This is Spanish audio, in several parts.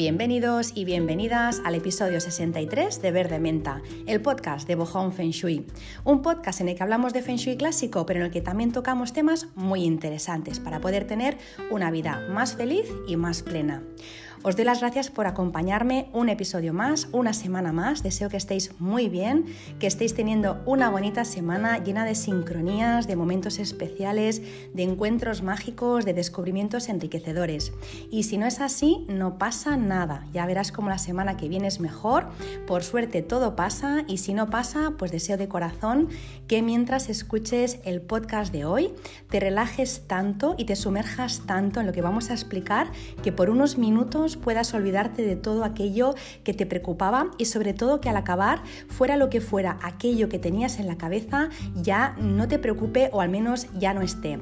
Bienvenidos y bienvenidas al episodio 63 de Verde Menta, el podcast de Bohong Feng Shui. Un podcast en el que hablamos de Feng Shui clásico, pero en el que también tocamos temas muy interesantes para poder tener una vida más feliz y más plena. Os doy las gracias por acompañarme un episodio más, una semana más. Deseo que estéis muy bien, que estéis teniendo una bonita semana llena de sincronías, de momentos especiales, de encuentros mágicos, de descubrimientos enriquecedores. Y si no es así, no pasa nada. Ya verás cómo la semana que viene es mejor. Por suerte todo pasa y si no pasa, pues deseo de corazón que mientras escuches el podcast de hoy, te relajes tanto y te sumerjas tanto en lo que vamos a explicar que por unos minutos puedas olvidarte de todo aquello que te preocupaba y sobre todo que al acabar, fuera lo que fuera aquello que tenías en la cabeza, ya no te preocupe o al menos ya no esté.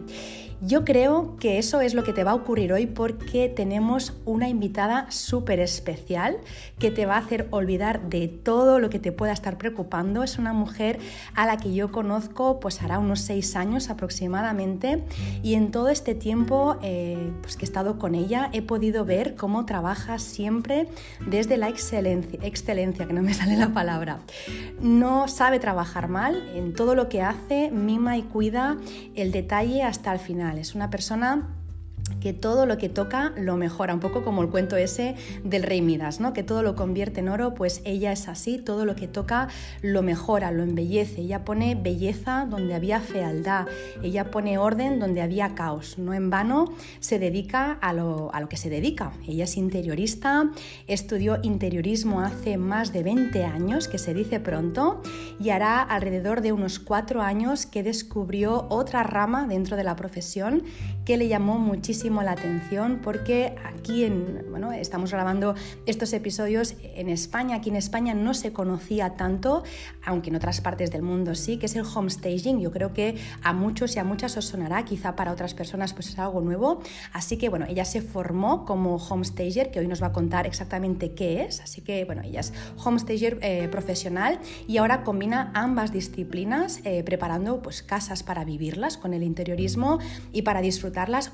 Yo creo que eso es lo que te va a ocurrir hoy porque tenemos una invitada súper especial que te va a hacer olvidar de todo lo que te pueda estar preocupando. Es una mujer a la que yo conozco pues hará unos seis años aproximadamente y en todo este tiempo eh, pues que he estado con ella he podido ver cómo trabaja siempre desde la excelencia, excelencia, que no me sale la palabra. No sabe trabajar mal, en todo lo que hace mima y cuida el detalle hasta el final es una persona que todo lo que toca lo mejora, un poco como el cuento ese del rey Midas, ¿no? que todo lo convierte en oro, pues ella es así, todo lo que toca lo mejora, lo embellece, ella pone belleza donde había fealdad, ella pone orden donde había caos, no en vano se dedica a lo, a lo que se dedica, ella es interiorista, estudió interiorismo hace más de 20 años, que se dice pronto, y hará alrededor de unos cuatro años que descubrió otra rama dentro de la profesión que le llamó muchísimo la atención porque aquí en, bueno, estamos grabando estos episodios en España. Aquí en España no se conocía tanto, aunque en otras partes del mundo sí, que es el homestaging. Yo creo que a muchos y a muchas os sonará, quizá para otras personas pues es algo nuevo. Así que bueno, ella se formó como homestager, que hoy nos va a contar exactamente qué es. Así que bueno, ella es homestager eh, profesional y ahora combina ambas disciplinas eh, preparando pues casas para vivirlas con el interiorismo y para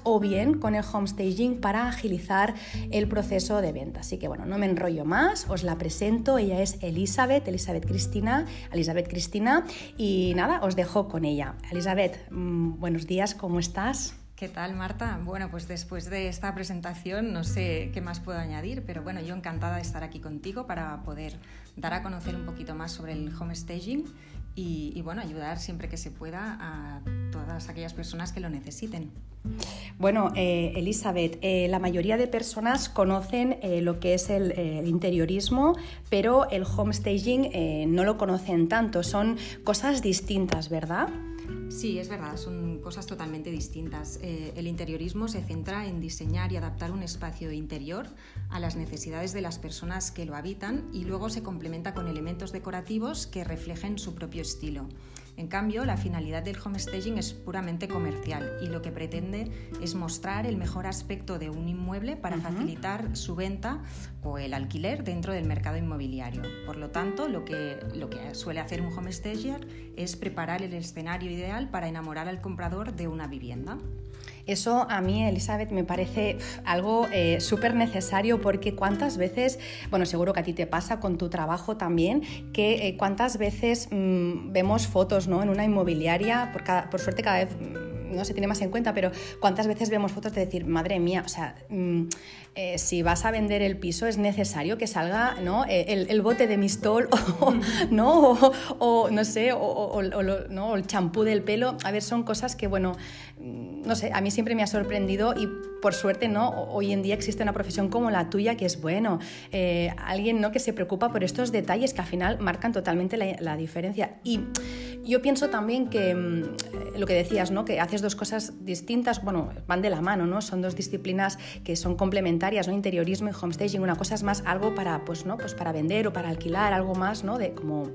o bien con el homestaging para agilizar el proceso de venta. Así que bueno, no me enrollo más, os la presento, ella es Elizabeth, Elizabeth Cristina, Elizabeth Cristina y nada, os dejo con ella. Elizabeth, mm, buenos días, ¿cómo estás? ¿Qué tal, Marta? Bueno, pues después de esta presentación no sé qué más puedo añadir, pero bueno, yo encantada de estar aquí contigo para poder dar a conocer un poquito más sobre el homestaging y, bueno, ayudar siempre que se pueda a todas aquellas personas que lo necesiten. Bueno, eh, Elizabeth, eh, la mayoría de personas conocen eh, lo que es el, interiorismo, pero el homestaging no lo conocen tanto. Son cosas distintas, ¿verdad? Sí, es verdad, son cosas totalmente distintas. el interiorismo se centra en diseñar y adaptar un espacio interior a las necesidades de las personas que lo habitan y luego se complementa con elementos decorativos que reflejen su propio estilo. En cambio, la finalidad del homestaging es puramente comercial y lo que pretende es mostrar el mejor aspecto de un inmueble para facilitar su venta o el alquiler dentro del mercado inmobiliario. Por lo tanto, lo que, lo que suele hacer un homestager es preparar el escenario ideal para enamorar al comprador de una vivienda. Eso a mí, Elizabeth, me parece algo eh, súper necesario porque cuántas veces, bueno, seguro que a ti te pasa con tu trabajo también, que eh, cuántas veces mm, vemos fotos ¿no? en una inmobiliaria, por, por suerte cada vez mm, no se tiene más en cuenta, pero cuántas veces vemos fotos de decir, madre mía, o sea, mm, eh, si vas a vender el piso es necesario que salga ¿no? el, bote de mistol o, ¿no? O, no sé, o, ¿no? el champú del pelo. A ver, son cosas que, bueno, no sé, a mí siempre me ha sorprendido y por suerte, ¿no? Hoy en día existe una profesión como la tuya que es bueno, eh, alguien, ¿no? Que se preocupa por estos detalles que al final marcan totalmente la, diferencia. Y yo pienso también que mm, lo que decías, ¿no? Que haces dos cosas distintas, bueno, van de la mano, ¿no? Son dos disciplinas que son complementarias, ¿no? Interiorismo y homestaging. Una cosa es más algo para, pues, ¿no? Pues para vender o para alquilar, algo más, ¿no? De como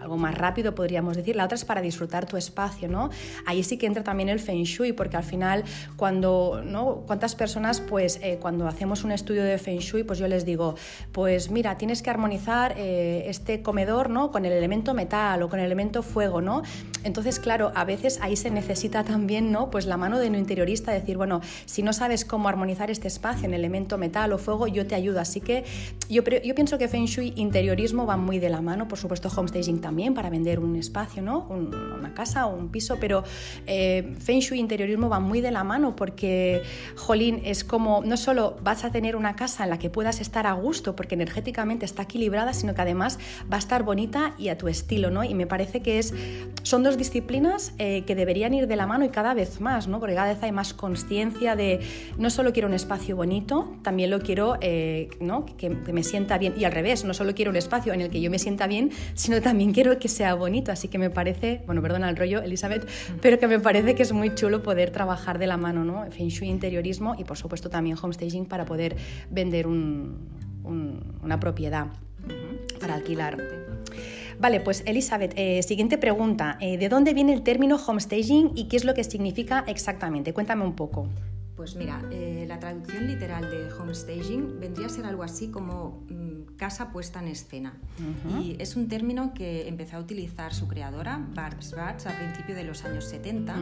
algo más rápido podríamos decir, la otra es para disfrutar tu espacio, ¿no? Ahí sí que entra también el feng shui, porque al final cuando, ¿no? ¿Cuántas personas pues eh, cuando hacemos un estudio de feng shui, pues yo les digo, pues mira, tienes que armonizar eh, este comedor, ¿no? Con el elemento metal o con el elemento fuego, ¿no? entonces, claro, a veces ahí se necesita también, ¿no? Pues la mano de un interiorista, decir, bueno, si no sabes cómo armonizar este espacio en elemento metal o fuego, yo te ayudo. Así que yo, yo pienso que Feng Shui, interiorismo van muy de la mano, por supuesto homestaging también para vender un espacio, ¿no? una casa o un piso, pero eh, Feng Shui, interiorismo van muy de la mano porque, jolín, es como, no solo vas a tener una casa en la que puedas estar a gusto porque energéticamente está equilibrada, sino que además va a estar bonita y a tu estilo, ¿no? Y me parece que es, son dos disciplinas eh, que deberían ir de la mano y cada vez más, ¿no? Porque cada vez hay más conciencia de no solo quiero un espacio bonito, también lo quiero eh, ¿no? que, me sienta bien. Y al revés, no solo quiero un espacio en el que yo me sienta bien, sino también quiero que sea bonito. Así que me parece, bueno, perdona el rollo, Elizabeth, pero que me parece que es muy chulo poder trabajar de la mano, ¿no? Feng Shui, interiorismo y por supuesto también homestaging para poder vender una propiedad para alquilar. Vale, pues Elizabeth, eh, siguiente pregunta. Eh, ¿De dónde viene el término homestaging y qué es lo que significa exactamente? Cuéntame un poco. Pues mira, eh, la traducción literal de homestaging vendría a ser algo así como mm, casa puesta en escena. Y es un término que empezó a utilizar su creadora, Barb Schwartz, a principios de los años 70,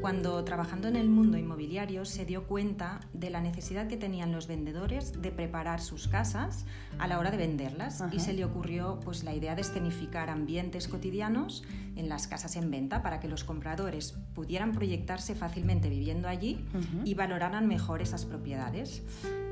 cuando trabajando en el mundo inmobiliario se dio cuenta de la necesidad que tenían los vendedores de preparar sus casas a la hora de venderlas. Y se le ocurrió pues, la idea de escenificar ambientes cotidianos en las casas en venta para que los compradores pudieran proyectarse fácilmente viviendo allí y valoraran mejor esas propiedades.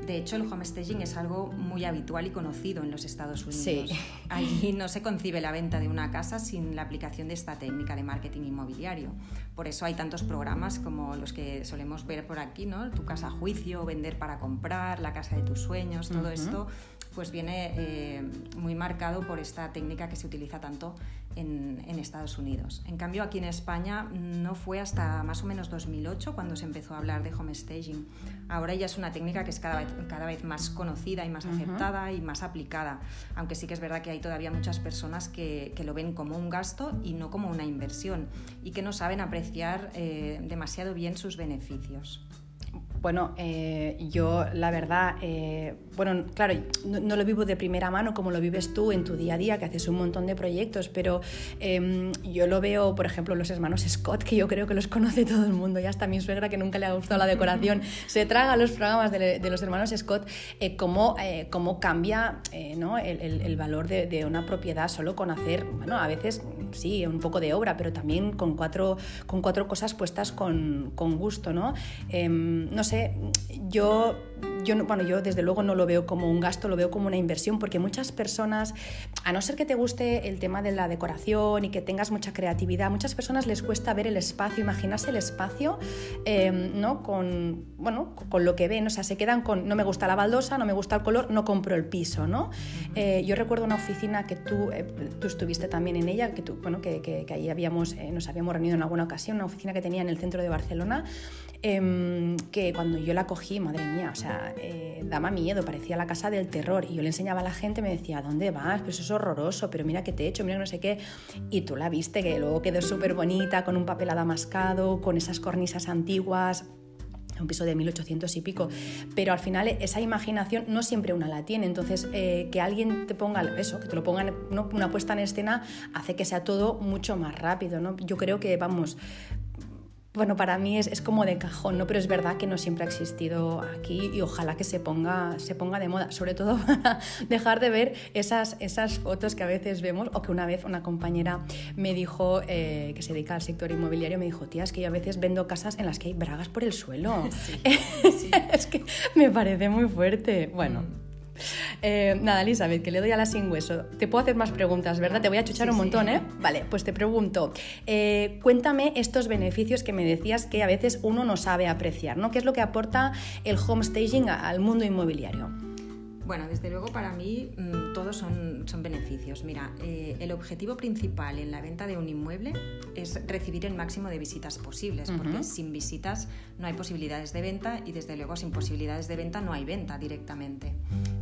De hecho, el homestaging es algo muy habitual y conocido en los Estados Unidos. Allí no se concibe la venta de una casa sin la aplicación de esta técnica de marketing inmobiliario. Por eso hay tantos programas como los que solemos ver por aquí, ¿no? Tu casa a juicio, vender para comprar, la casa de tus sueños, todo esto pues viene eh, muy marcado por esta técnica que se utiliza tanto en, Estados Unidos. En cambio, aquí en España no fue hasta más o menos 2008 cuando se empezó a hablar de homestaging. Ahora ya es una técnica que es cada vez, cada vez más conocida y más aceptada y más aplicada, aunque sí que es verdad que hay todavía muchas personas que, lo ven como un gasto y no como una inversión y que no saben apreciar eh, demasiado bien sus beneficios. Bueno, eh, yo la verdad, eh, bueno, claro, no, lo vivo de primera mano como lo vives tú en tu día a día, que haces un montón de proyectos, pero em, yo lo veo, por ejemplo, los hermanos Scott, que yo creo que los conoce todo el mundo, y hasta mi suegra, que nunca le ha gustado la decoración, se traga los programas de, los hermanos Scott, eh, cómo, cómo, cambia ¿no? el, valor de, una propiedad solo con hacer, bueno, a veces sí, un poco de obra, pero también con cuatro, con cuatro cosas puestas con, con gusto, ¿no? Em, no sé, yo, yo, bueno, yo desde luego no lo veo como un gasto, lo veo como una inversión, porque muchas personas, a no ser que te guste el tema de la decoración y que tengas mucha creatividad, muchas personas les cuesta ver el espacio, imaginarse el espacio, em, ¿no? Con, bueno, con lo que ven, o sea, se quedan con, no me gusta la baldosa, no me gusta el color, no compro el piso, ¿no? Eh, yo recuerdo una oficina que tú, eh, tú estuviste también en ella, que, tú, bueno, que, que, ahí habíamos, eh, nos habíamos reunido en alguna ocasión, una oficina que tenía en el centro de Barcelona, Em, que cuando yo la cogí, madre mía, o sea, eh, daba miedo, parecía la casa del terror. Y yo le enseñaba a la gente, me decía, ¿dónde vas? Pues eso es horroroso, pero mira qué te he hecho, mira no sé qué. Y tú la viste, que luego quedó súper bonita, con un papel adamascado, con esas cornisas antiguas un piso de 1800 y pico, pero al final esa imaginación no siempre una la tiene, entonces eh, que alguien te ponga eso, que te lo pongan una puesta en escena hace que sea todo mucho más rápido, ¿no? Yo creo que, vamos, bueno, para mí es, es, como de cajón, ¿no? Pero es verdad que no siempre ha existido aquí y ojalá que se ponga, se ponga de moda, sobre todo para dejar de ver esas, esas fotos que a veces vemos o que una vez una compañera me dijo, eh, que se dedica al sector inmobiliario, me dijo, tía, es que yo a veces vendo casas en las que hay bragas por el suelo. es que me parece muy fuerte. Bueno. Eh, nada, Elizabeth, que le doy a la sin hueso. Te puedo hacer más preguntas, ¿verdad? Te voy a chuchar un montón, ¿eh? Vale, pues te pregunto, eh, cuéntame estos beneficios que me decías que a veces uno no sabe apreciar, ¿no? ¿Qué es lo que aporta el homestaging al mundo inmobiliario? Bueno, desde luego para mí mm, todos son, son, beneficios. Mira, eh, el objetivo principal en la venta de un inmueble es recibir el máximo de visitas posibles, porque sin visitas no hay posibilidades de venta y desde luego sin posibilidades de venta no hay venta directamente.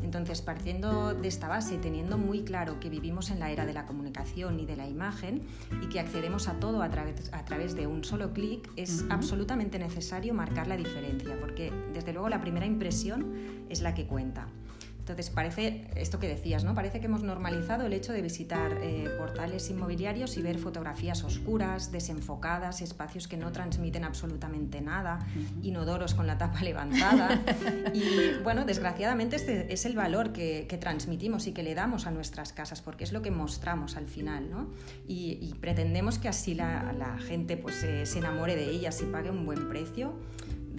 Entonces, partiendo de esta base y teniendo muy claro que vivimos en la era de la comunicación y de la imagen y que accedemos a todo a través, a través de un solo clic, es absolutamente necesario marcar la diferencia, porque desde luego la primera impresión es la que cuenta. Entonces, parece esto que decías, ¿no? Parece que hemos normalizado el hecho de visitar eh, portales inmobiliarios y ver fotografías oscuras, desenfocadas, espacios que no transmiten absolutamente nada, inodoros con la tapa levantada. y bueno, desgraciadamente este es el valor que, transmitimos y que le damos a nuestras casas, porque es lo que mostramos al final, ¿no? Y, pretendemos que así la, la gente pues, se enamore de ellas y pague un buen precio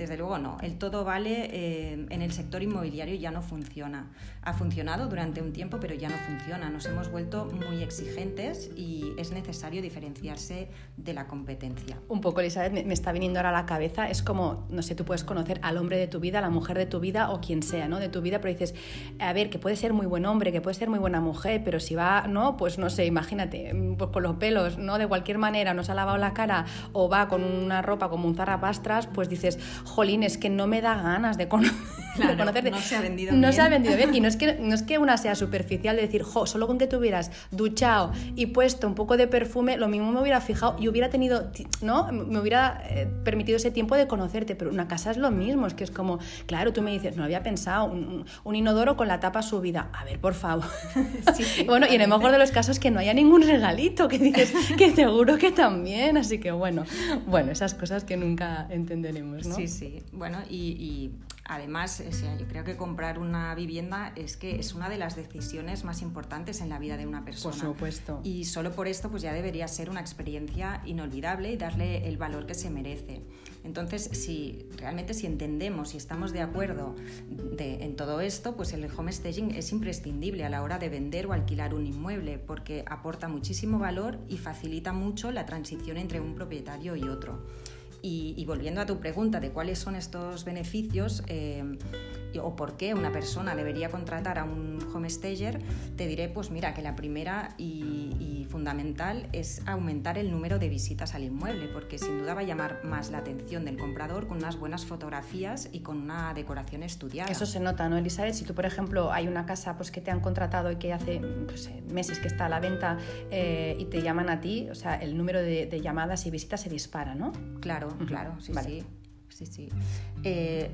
desde luego no. El todo vale eh, en el sector inmobiliario ya no funciona. Ha funcionado durante un tiempo, pero ya no funciona. Nos hemos vuelto muy exigentes y es necesario diferenciarse de la competencia. Un poco, Elizabeth, me, está viniendo ahora a la cabeza. Es como, no sé, tú puedes conocer al hombre de tu vida, a la mujer de tu vida o quien sea, ¿no? De tu vida, pero dices, a ver, que puede ser muy buen hombre, que puede ser muy buena mujer, pero si va, ¿no? Pues no sé, imagínate, pues con los pelos, ¿no? De cualquier manera, no se ha lavado la cara o va con una ropa como un zarrapastras, pues dices, jolín, es que no me da ganas de, conocerte. No se ha vendido no bien. se ha vendido bien. Y no es, que, no es que una sea superficial de decir, jo, solo con que te hubieras duchado y puesto un poco de perfume, lo mismo me hubiera fijado y hubiera tenido, ¿no? Me hubiera eh, permitido ese tiempo de conocerte. Pero una casa es lo mismo, es que es como, claro, tú me dices, no había pensado, un, inodoro con la tapa subida. A ver, por favor. bueno, y en el mejor de los casos que no haya ningún regalito, que dices, que seguro que también. Así que bueno, bueno, esas cosas que nunca entenderemos, ¿no? Sí, sí. Bueno, y, además, yo creo que comprar una vivienda es que es una de las decisiones más importantes en la vida de una persona. Por supuesto. Y solo por esto, pues ya debería ser una experiencia inolvidable y darle el valor que se merece. Entonces, si realmente si entendemos y estamos de acuerdo en todo esto, pues el home staging es imprescindible a la hora de vender o alquilar un inmueble porque aporta muchísimo valor y facilita mucho la transición entre un propietario y otro. Y, volviendo a tu pregunta de cuáles son estos beneficios eh, o por qué una persona debería contratar a un homestager, te diré, pues mira, que la primera y, fundamental es aumentar el número de visitas al inmueble, porque sin duda va a llamar más la atención del comprador con unas buenas fotografías y con una decoración estudiada. Eso se nota, ¿no, Elizabeth? Si tú, por ejemplo, hay una casa pues, que te han contratado y que hace meses que está a la venta eh, y te llaman a ti, o sea, el número de, de llamadas y visitas se dispara, ¿no? Claro, claro, sí, sí. Sí, sí. Eh,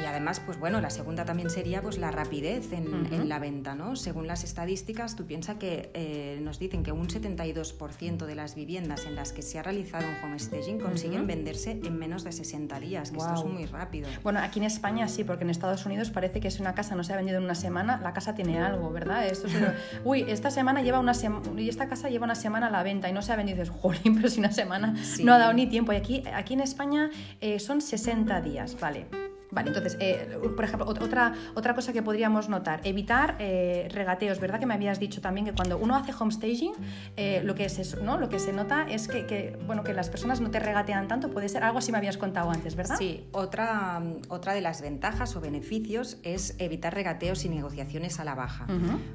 y además, pues bueno, la segunda también sería pues la rapidez en, la venta, ¿no? Según las estadísticas, tú piensas que eh, nos dicen que un 72% de las viviendas en las que se ha realizado un home staging consiguen venderse en menos de 60 días, que esto es muy rápido. Bueno, aquí en España sí, porque en Estados Unidos parece que si una casa no se ha vendido en una semana, la casa tiene algo, ¿verdad? Esto Uy, esta semana lleva una semana y esta casa lleva una semana a la venta y no se ha vendido, dices, jolín, pero si una semana no ha dado ni tiempo. Y aquí, aquí en España eh, son 60 días, ¿vale? Vale, entonces, eh, por ejemplo, otra, otra cosa que podríamos notar, evitar eh, regateos, ¿verdad? Que me habías dicho también que cuando uno hace homestaging, eh, lo, que es ¿no? lo que se nota es que, bueno, que las personas no te regatean tanto, puede ser algo así me habías contado antes, ¿verdad? Sí, otra, otra de las ventajas o beneficios es evitar regateos y negociaciones a la baja,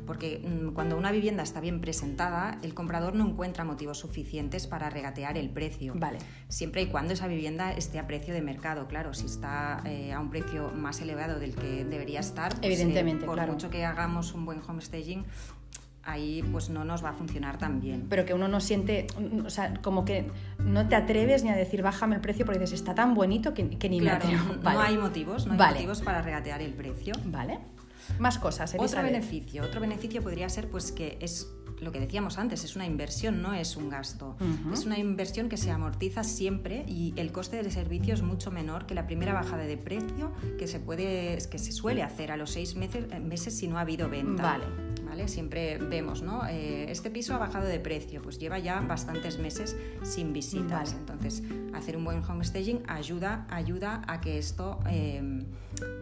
porque mm, cuando una vivienda está bien presentada, el comprador no encuentra motivos suficientes para regatear el precio. Vale. Siempre y cuando esa vivienda esté a precio de mercado, claro, si está a un precio más elevado del que debería estar, pues, evidentemente, eh, por mucho que hagamos un buen homestaging, ahí pues no nos va a funcionar tan bien. Pero que uno no siente, o sea, como que no te atreves ni a decir bájame el precio porque dices está tan bonito que, ni me atrevo. No hay motivos, no hay motivos para regatear el precio. Vale. Más cosas. Otro beneficio, otro beneficio podría ser pues que es lo que decíamos antes, es una inversión, no es un gasto. Es una inversión que se amortiza siempre y el coste del servicio es mucho menor que la primera bajada de precio que se, puede, que se suele hacer a los seis meses, meses si no ha habido venta. Vale. ¿Vale? Siempre vemos, ¿no? Eh, este piso ha bajado de precio, pues lleva ya bastantes meses sin visitas. Entonces, hacer un buen homestaging ayuda, ayuda a que esto eh,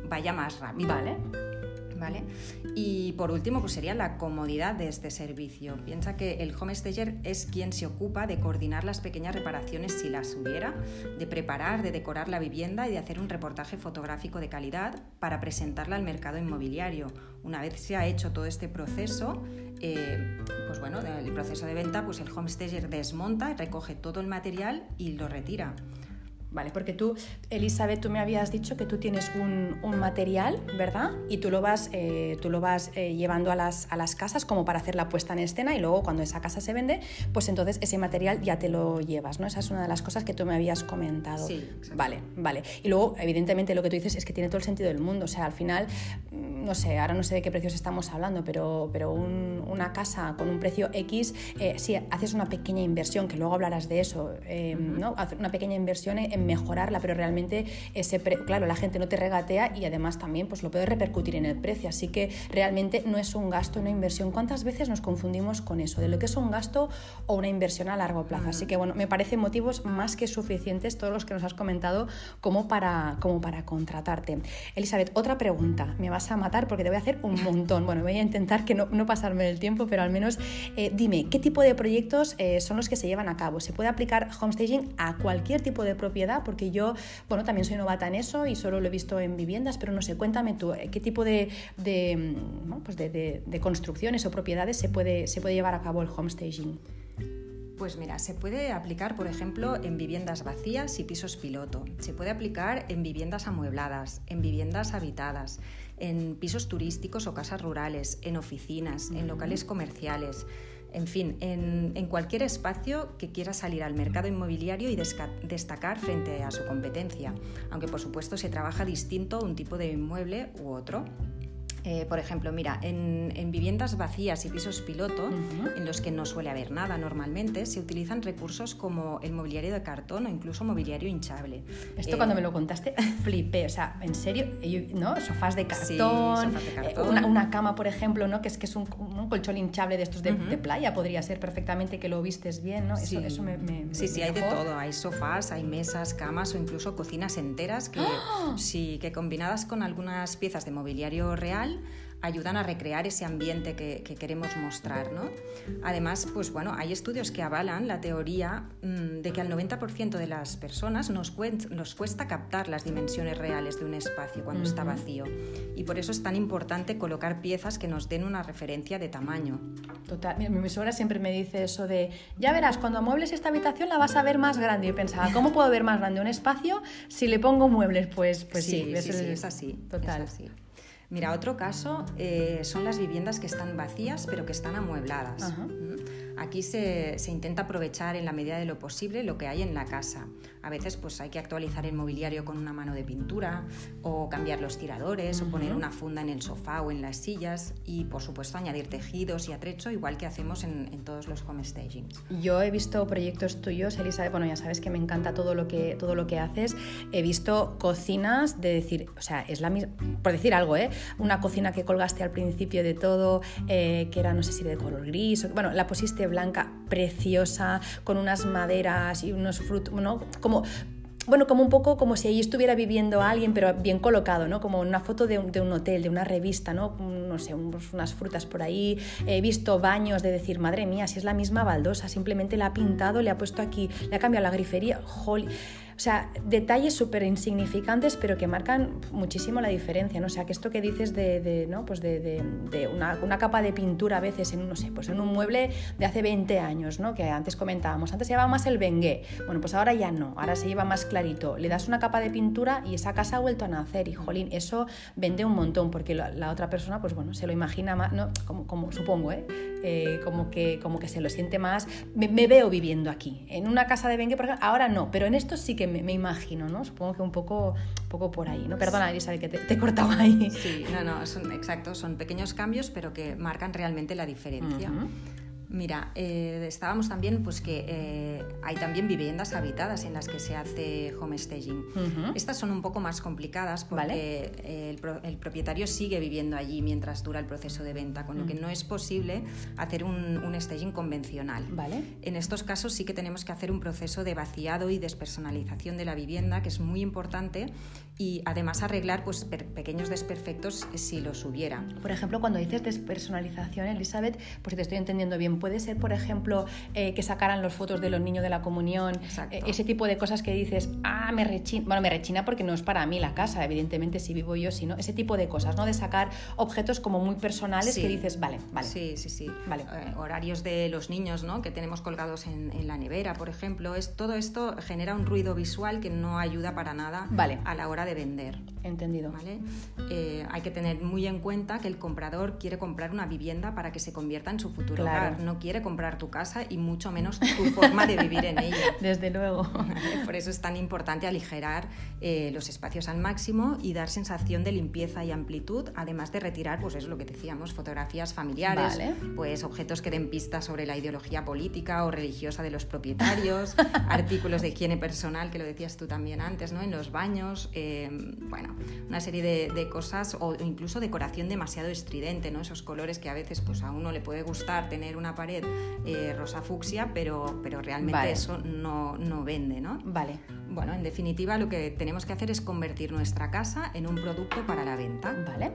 vaya más rápido. Vale. ¿Vale? Y por último, pues sería la comodidad de este servicio. Piensa que el homestager es quien se ocupa de coordinar las pequeñas reparaciones si las hubiera, de preparar, de decorar la vivienda y de hacer un reportaje fotográfico de calidad para presentarla al mercado inmobiliario. Una vez se ha hecho todo este proceso, eh, pues bueno, el proceso de venta, pues el homestager desmonta, recoge todo el material y lo retira. Vale, porque tú, Elizabeth, tú me habías dicho que tú tienes un, material, ¿verdad? Y tú lo vas, eh, tú lo vas eh, llevando a las, a las casas como para hacer la puesta en escena y luego cuando esa casa se vende, pues entonces ese material ya te lo llevas, ¿no? Esa es una de las cosas que tú me habías comentado. Sí, Vale, vale. Y luego, evidentemente, lo que tú dices es que tiene todo el sentido del mundo. O sea, al final, mm, no sé, ahora no sé de qué precios estamos hablando, pero, pero una casa con un precio X, eh, si haces una pequeña inversión, que luego hablarás de eso, ¿no? Hacer una pequeña inversión en mejorarla, pero realmente ese claro, la gente no te regatea y además también pues lo puede repercutir en el precio, así que realmente no es un gasto, una inversión. ¿Cuántas veces nos confundimos con eso, de lo que es un gasto o una inversión a largo plazo? Así que bueno, me parecen motivos más que suficientes todos los que nos has comentado como para, como para contratarte. Elizabeth, otra pregunta, me vas a matar porque te voy a hacer un montón. Bueno, voy a intentar que no, no pasarme el tiempo, pero al menos eh, dime, ¿qué tipo de proyectos eh, son los que se llevan a cabo? ¿Se puede aplicar homestaging a cualquier tipo de propiedad? Porque yo, bueno, también soy novata en eso y solo lo he visto en viviendas, pero no sé, cuéntame tú, eh, ¿qué tipo de, mm, pues de, construcciones o propiedades se puede, se puede llevar a cabo el homestaging? Pues mira, se puede aplicar, por ejemplo, en viviendas vacías y pisos piloto. Se puede aplicar en viviendas amuebladas, en viviendas habitadas, en pisos turísticos o casas rurales, en oficinas, en locales comerciales en fin, en, cualquier espacio que quiera salir al mercado inmobiliario y destacar frente a su competencia, aunque por supuesto se trabaja distinto un tipo de inmueble u otro. Eh, por ejemplo, mira, en, viviendas vacías y pisos piloto, en los que no suele haber nada normalmente, se utilizan recursos como el mobiliario de cartón o incluso mobiliario hinchable. Esto cuando me lo contaste flipé, o sea, en serio, ¿no? Sofás de cartón, eh, una, cama, por ejemplo, ¿no? Que es que es un, colchón hinchable de estos de, playa, podría ser perfectamente que lo vistes bien, ¿no? Eso, eso me, Sí, sí, hay de todo, hay sofás, hay mesas, camas o incluso cocinas enteras que, ¡Ah! sí, que combinadas con algunas piezas de mobiliario real ayudan a recrear ese ambiente que, queremos mostrar. ¿no? Además, pues bueno, hay estudios que avalan la teoría mm, de que al 90% de las personas nos, nos, cuesta captar las dimensiones reales de un espacio cuando está vacío. Y por eso es tan importante colocar piezas que nos den una referencia de tamaño. Total, mi, mi suegra siempre me dice eso de, ya verás, cuando muebles esta habitación la vas a ver más grande. Y pensaba, ¿cómo puedo ver más grande un espacio si le pongo muebles? Pues, pues sí, sí, es así. Total. Es así. Mira, otro caso eh, son las viviendas que están vacías pero que están amuebladas. Aquí se, intenta aprovechar en la medida de lo posible lo que hay en la casa. A veces pues hay que actualizar el mobiliario con una mano de pintura o cambiar los tiradores o poner una funda en el sofá o en las sillas y por supuesto añadir tejidos y atrecho igual que hacemos en, todos los home stagings. Yo he visto proyectos tuyos, Elisa, bueno ya sabes que me encanta todo lo que, todo lo que haces. He visto cocinas de decir, o sea, es la misma, por decir algo, ¿eh? Una cocina que colgaste al principio de todo, eh, que era no sé si de color gris, o, bueno, la pusiste blanca preciosa, con unas maderas y unos frutos, ¿no? Como bueno, como un poco como si allí estuviera viviendo alguien, pero bien colocado, ¿no? Como una foto de un, de un hotel, de una revista, ¿no? No sé, unas frutas por ahí. He visto baños de decir, madre mía, si es la misma baldosa, simplemente la ha pintado, le ha puesto aquí, le ha cambiado la grifería. Holy. O sea, detalles súper insignificantes, pero que marcan muchísimo la diferencia, ¿no? O sea, que esto que dices de, ¿no? pues de, una, capa de pintura a veces en, no sé, pues en un mueble de hace 20 años, ¿no? Que antes comentábamos, antes se llevaba más el bengué, bueno, pues ahora ya no, ahora se lleva más clarito. Le das una capa de pintura y esa casa ha vuelto a nacer y, jolín, eso vende un montón, porque la, otra persona, pues bueno, se lo imagina más, ¿no? Como, supongo, ¿eh? ¿eh? como, que, como que se lo siente más, me, veo viviendo aquí. En una casa de bengué, por ejemplo, ahora no, pero en esto sí que me, imagino, ¿no? Supongo que un poco, poco por ahí, ¿no? Perdona, Elisa, que te, te, he cortado ahí. Sí, no, no, son, exacto, son pequeños cambios, pero que marcan realmente la diferencia. Mira, eh, estábamos también, pues que eh, hay también viviendas habitadas en las que se hace homestaging. Estas son un poco más complicadas porque el, propietario sigue viviendo allí mientras dura el proceso de venta, con lo que no es posible hacer un, un, staging convencional. ¿Vale? En estos casos sí que tenemos que hacer un proceso de vaciado y despersonalización de la vivienda, que es muy importante, y además arreglar pues, pequeños desperfectos si los hubiera. Por ejemplo, cuando dices despersonalización, Elizabeth, pues si te estoy entendiendo bien también puede ser, por ejemplo, eh, que sacaran los fotos de los niños de la comunión, eh, ese tipo de cosas que dices, ah, me rechina, bueno, me rechina porque no es para mí la casa, evidentemente si vivo yo, sino ese tipo de cosas, ¿no? De sacar objetos como muy personales que dices, vale, vale. Sí, sí, sí. Vale. horarios de los niños, ¿no? Que tenemos colgados en, en, la nevera, por ejemplo, es, todo esto genera un ruido visual que no ayuda para nada vale. a la hora de vender. Entendido. ¿Vale? hay que tener muy en cuenta que el comprador quiere comprar una vivienda para que se convierta en su futuro hogar. No quiere comprar tu casa y mucho menos tu forma de vivir en ella. Desde luego. Por eso es tan importante aligerar eh, los espacios al máximo y dar sensación de limpieza y amplitud, además de retirar, pues es lo que decíamos, fotografías familiares, pues objetos que den pistas sobre la ideología política o religiosa de los propietarios, artículos de higiene personal, que lo decías tú también antes, ¿no? En los baños, eh, bueno, una serie de, de cosas o incluso decoración demasiado estridente, ¿no? Esos colores que a veces pues a uno le puede gustar tener una pared eh, rosa fucsia, pero, pero realmente eso no, no vende, ¿no? Vale. Bueno, en definitiva lo que tenemos que hacer es convertir nuestra casa en un producto para la venta. Vale.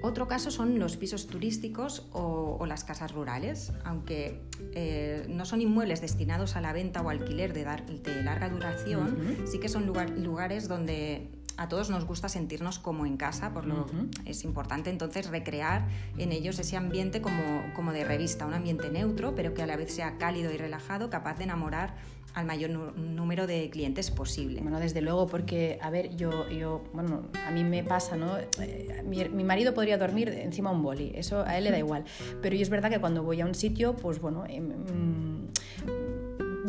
Otro caso son los pisos turísticos o, las casas rurales, aunque eh, no son inmuebles destinados a la venta o alquiler de, de larga duración, sí que son lugares donde a todos nos gusta sentirnos como en casa, por lo es importante entonces recrear en ellos ese ambiente como, como de revista, un ambiente neutro, pero que a la vez sea cálido y relajado, capaz de enamorar al mayor número de clientes posible. Bueno, desde luego, porque, a ver, yo, yo bueno, a mí me pasa, ¿no? Eh, mi, marido podría dormir encima de un boli, eso a él le da igual, pero yo es verdad que cuando voy a un sitio, pues bueno, em, mm,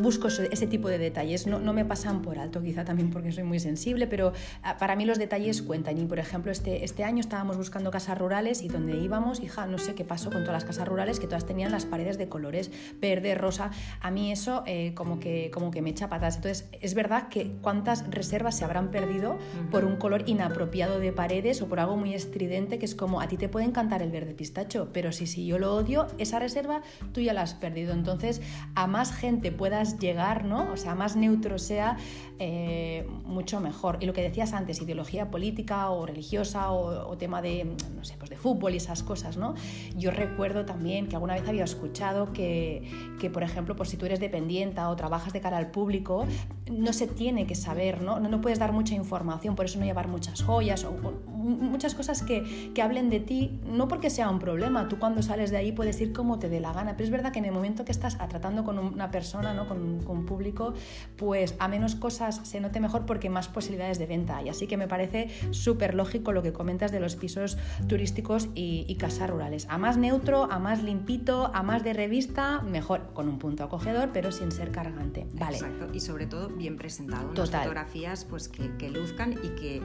busco ese tipo de detalles. No, no, me pasan por alto, quizá también porque soy muy sensible, pero ah, para mí los detalles cuentan. Y por ejemplo, este, este año estábamos buscando casas rurales y donde íbamos, hija, no sé qué pasó con todas las casas rurales, que todas tenían las paredes de colores verde, rosa. A mí eso eh, como, que, como que me echa patas. Entonces, es verdad que cuántas reservas se habrán perdido por un color inapropiado de paredes o por algo muy estridente, que es como a ti te puede encantar el verde pistacho, pero si, si yo lo odio, esa reserva tú ya la has perdido. Entonces, a más gente puedas llegar, ¿no? O sea, más neutro sea, eh, mucho mejor. Y lo que decías antes, ideología política o religiosa o, tema de, no sé, pues de fútbol y esas cosas, ¿no? Yo recuerdo también que alguna vez había escuchado que, que por ejemplo, pues si tú eres dependiente o trabajas de cara al público, no se tiene que saber, ¿no? No, puedes dar mucha información, por eso no llevar muchas joyas o, muchas cosas que, que hablen de ti, no porque sea un problema, tú cuando sales de ahí puedes ir como te dé la gana, pero es verdad que en el momento que estás tratando con una persona, ¿no? Con con, público, pues a menos cosas se note mejor porque más posibilidades de venta hay. Así que me parece súper lógico lo que comentas de los pisos turísticos y, casas rurales. A más neutro, a más limpito, a más de revista, mejor, con un punto acogedor, pero sin ser cargante. Vale. Exacto, y sobre todo bien presentado. Unas fotografías pues, que, luzcan y que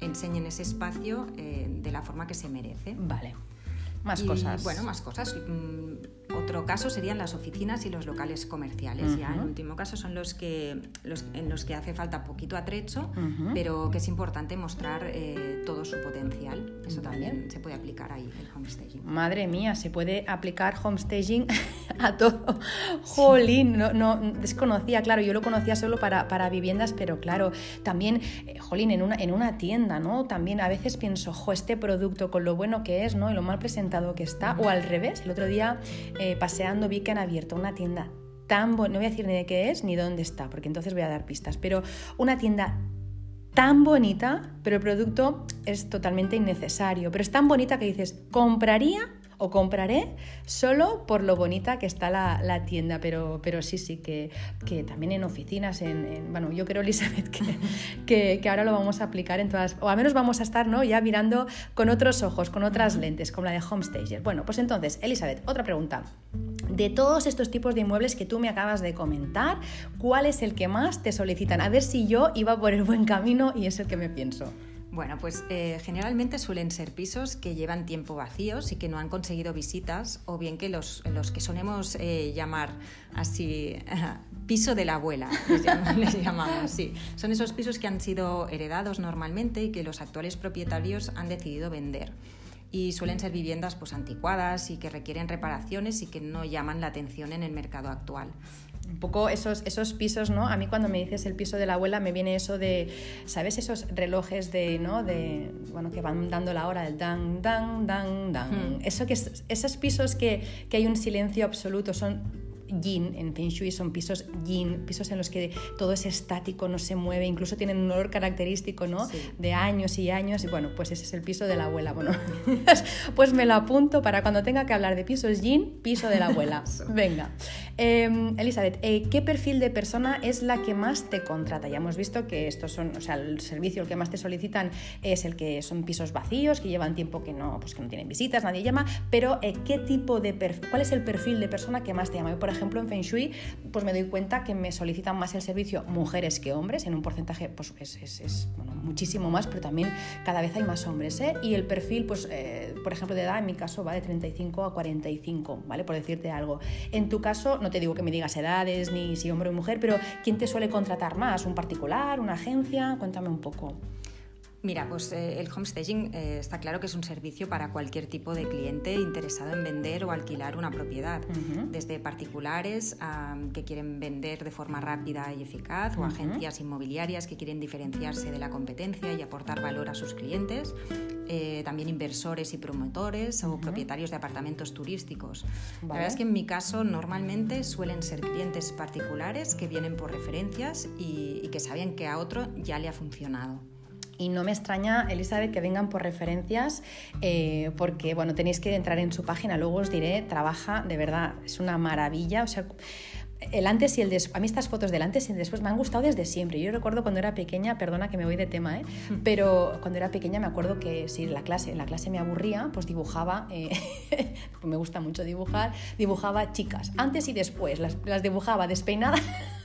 enseñen ese espacio eh, de la forma que se merece. Vale. Más cosas. Bueno, más cosas. Mm, otro caso serían las oficinas y los locales comerciales. Ya en último caso son los que los, en los que hace falta poquito atrecho, pero que es importante mostrar eh, todo su potencial. Eso también se puede aplicar ahí el homestaging. Madre mía, se puede aplicar homestaging a todo. Jolín, no, no, desconocía, claro, yo lo conocía solo para, para viviendas, pero claro, también, eh, jolín, en una, en una tienda, ¿no? También a veces pienso, jo, este producto con lo bueno que es, ¿no? Y lo mal presentado que está, o al revés. El otro día eh, paseando vi que han abierto una tienda tan bonita, no voy a decir ni de qué es ni dónde está, porque entonces voy a dar pistas, pero una tienda tan bonita, pero el producto es totalmente innecesario, pero es tan bonita que dices, compraría o compraré solo por lo bonita que está la, tienda, pero, pero sí, sí, que, que también en oficinas, en, bueno, yo creo, Elizabeth, que, que, ahora lo vamos a aplicar en todas, o al menos vamos a estar ¿no? ya mirando con otros ojos, con otras lentes, como la de Homestager. Bueno, pues entonces, Elizabeth, otra pregunta. De todos estos tipos de inmuebles que tú me acabas de comentar, ¿cuál es el que más te solicitan? A ver si yo iba por el buen camino y es el que me pienso. Bueno, pues eh, generalmente suelen ser pisos que llevan tiempo vacíos y que no han conseguido visitas, o bien que los, los que solemos eh, llamar así piso de la abuela, les, llamamos, sí. Son esos pisos que han sido heredados normalmente y que los actuales propietarios han decidido vender. Y suelen ser viviendas pues, anticuadas y que requieren reparaciones y que no llaman la atención en el mercado actual. Un poco esos, esos pisos, ¿no? A mí cuando me dices el piso de la abuela me viene eso de, ¿sabes? Esos relojes de, ¿no? De, bueno, que van dando la hora del dan, dan, dan, dan. Hmm. Eso que, esos pisos que, que hay un silencio absoluto, son yin, en Feng Shui son pisos yin, pisos en los que todo es estático, no se mueve, incluso tienen un olor característico, ¿no? De años y años, y bueno, pues ese es el piso de la abuela. Bueno, pues me lo apunto para cuando tenga que hablar de pisos yin, piso de la abuela. Venga. Em, Elizabeth, eh, ¿qué perfil de persona es la que más te contrata? Ya hemos visto que estos son, o sea, el servicio el que más te solicitan es el que son pisos vacíos, que llevan tiempo que no, pues que no tienen visitas, nadie llama, pero eh, ¿qué tipo de perfil, cuál es el perfil de persona que más te llama? Yo, por ejemplo, en Feng Shui, pues me doy cuenta que me solicitan más el servicio mujeres que hombres, en un porcentaje, pues es, muchísimo más, pero también cada vez hay más hombres. ¿eh? Y el perfil, pues, eh, por ejemplo, de edad, en mi caso, va de 35 a 45, ¿vale? Por decirte algo. En tu caso, no te digo que me digas edades, ni si hombre o mujer, pero ¿quién te suele contratar más? ¿Un particular? ¿Una agencia? Cuéntame un poco. Mira, pues eh, el homestaging eh, está claro que es un servicio para cualquier tipo de cliente interesado en vender o alquilar una propiedad, desde particulares que quieren vender de forma rápida y eficaz o agencias inmobiliarias que quieren diferenciarse de la competencia y aportar valor a sus clientes, eh, también inversores y promotores o propietarios de apartamentos turísticos. La verdad es que en mi caso normalmente suelen ser clientes particulares que vienen por referencias y que saben que a otro ya le ha funcionado. Y no me extraña, Elizabeth, que vengan por referencias, eh, porque bueno, tenéis que entrar en su página, luego os diré, trabaja, de verdad, es una maravilla. O sea, el antes y el después. A mí estas fotos del antes y el después me han gustado desde siempre. Yo recuerdo cuando era pequeña, perdona que me voy de tema, ¿eh? pero cuando era pequeña me acuerdo que si en la clase, en la clase me aburría, pues dibujaba, eh, me gusta mucho dibujar, dibujaba chicas, antes y después, las, las dibujaba despeinadas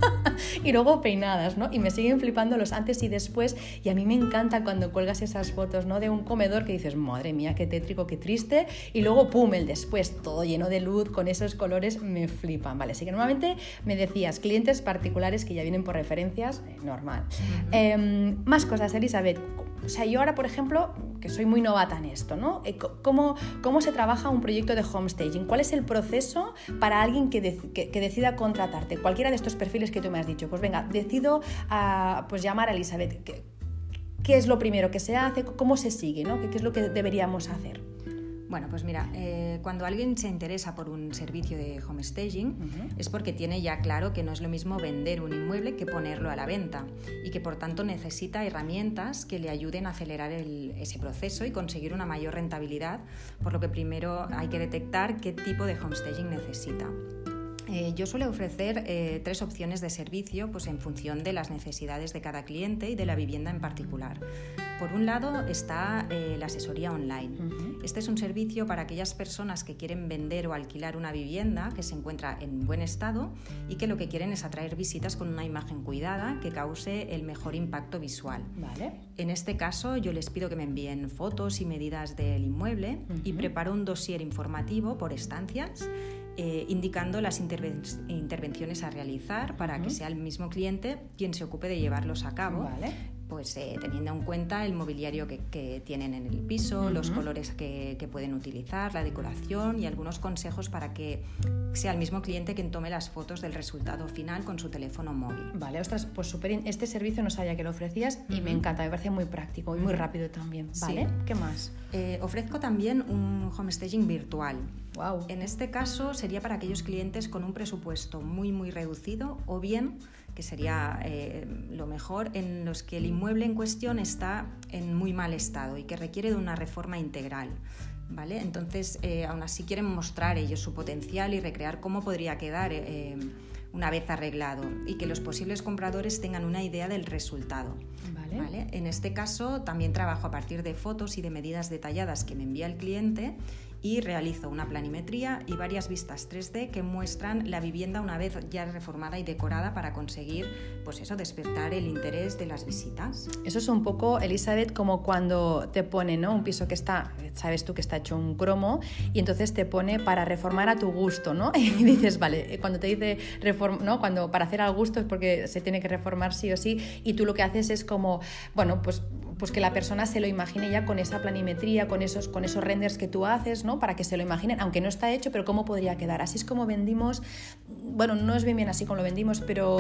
y luego peinadas, ¿no? Y me siguen flipando los antes y después y a mí me encanta cuando cuelgas esas fotos, ¿no? De un comedor que dices, madre mía, qué tétrico, qué triste, y luego, pum, el después, todo lleno de luz, con esos colores, me flipan, ¿vale? Así que normalmente me decías, clientes particulares que ya vienen por referencias, eh, normal. Em, más cosas, Elizabeth. O sea, yo ahora, por ejemplo, que soy muy novata en esto, ¿no? Eh, ¿Cómo, cómo se trabaja un proyecto de homestaging? ¿Cuál es el proceso para alguien que, que, decida contratarte? Cualquiera de estos perfiles que tú me has dicho. Pues venga, decido a, pues llamar a Elizabeth. ¿Qué, ¿Qué, es lo primero que se hace? ¿Cómo se sigue? ¿no? ¿Qué, ¿Qué, es lo que deberíamos hacer? Bueno, pues mira, eh, cuando alguien se interesa por un servicio de homestaging es porque tiene ya claro que no es lo mismo vender un inmueble que ponerlo a la venta y que por tanto necesita herramientas que le ayuden a acelerar ese proceso y conseguir una mayor rentabilidad, por lo que primero hay que detectar qué tipo de homestaging necesita. Eh, yo suelo ofrecer eh, tres opciones de servicio pues, en función de las necesidades de cada cliente y de la vivienda en particular. Por un lado está eh, la asesoría online. Este es un servicio para aquellas personas que quieren vender o alquilar una vivienda que se encuentra en buen estado y que lo que quieren es atraer visitas con una imagen cuidada que cause el mejor impacto visual. En este caso yo les pido que me envíen fotos y medidas del inmueble y preparo un dossier informativo por estancias eh, indicando las intervenciones a realizar para que sea el mismo cliente quien se ocupe de llevarlos a cabo. Pues eh, teniendo en cuenta el mobiliario que, tienen en el piso, los colores que, pueden utilizar, la decoración y algunos consejos para que sea el mismo cliente quien tome las fotos del resultado final con su teléfono móvil. Vale, ostras, pues súper. Este servicio no sabía que lo ofrecías y me encanta, me parece muy práctico y muy rápido también. ¿Vale? ¿Qué más? Eh, ofrezco también un homestaging virtual. En este caso sería para aquellos clientes con un presupuesto muy muy reducido o bien, que sería eh, lo mejor, en los que el inmueble en cuestión está en muy mal estado y que requiere de una reforma integral. ¿Vale? Entonces, eh, aún así quieren mostrar ellos su potencial y recrear cómo podría quedar eh, una vez arreglado y que los posibles compradores tengan una idea del resultado. Vale. En este caso, también trabajo a partir de fotos y de medidas detalladas que me envía el cliente y realizo una planimetría y varias vistas 3D que muestran la vivienda una vez ya reformada y decorada para conseguir, pues eso, despertar el interés de las visitas. Eso es un poco, Elizabeth, como cuando te pone ¿no? un piso que está, sabes tú que está hecho un cromo y entonces te pone para reformar a tu gusto, ¿no? Y dices, vale, cuando te dice reform, ¿no? Cuando para hacer al gusto es porque se tiene que reformar sí o sí y tú lo que haces es como, bueno, pues pues que la persona se lo imagine ya con esa planimetría, con esos, con esos renders que tú haces, ¿no? Para que se lo imaginen, aunque no está hecho, pero cómo podría quedar. Así es como vendimos, bueno, no es bien bien así como lo vendimos, pero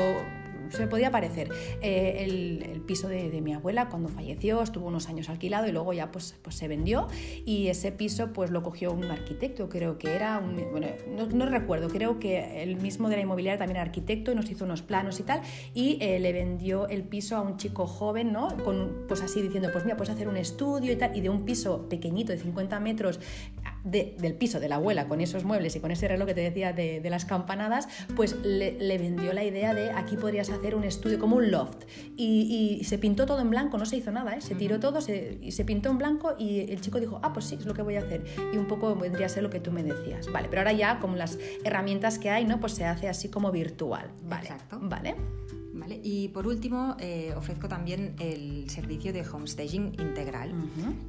se podía parecer. Eh, el, piso de, mi abuela cuando falleció estuvo unos años alquilado y luego ya pues, pues se vendió y ese piso pues lo cogió un arquitecto, creo que era, un, bueno, no, recuerdo, creo que el mismo de la inmobiliaria también era arquitecto y nos hizo unos planos y tal y eh, le vendió el piso a un chico joven, ¿no? Con, pues así diciendo, pues mira, puedes hacer un estudio y tal y de un piso pequeñito de 50 metros del piso de la abuela con esos muebles y con ese reloj que te decía de, las campanadas, pues le, vendió la idea de aquí podrías hacer un estudio como un loft. Y, se pintó todo en blanco, no se hizo nada, ¿eh? se tiró todo y se pintó en blanco y el chico dijo, ah, pues sí, es lo que voy a hacer. Y un poco vendría a ser lo que tú me decías. Vale, pero ahora ya como las herramientas que hay, ¿no? Pues se hace así como virtual. Vale. Exacto. Vale. Y por último, eh, ofrezco también el servicio de homestaging integral.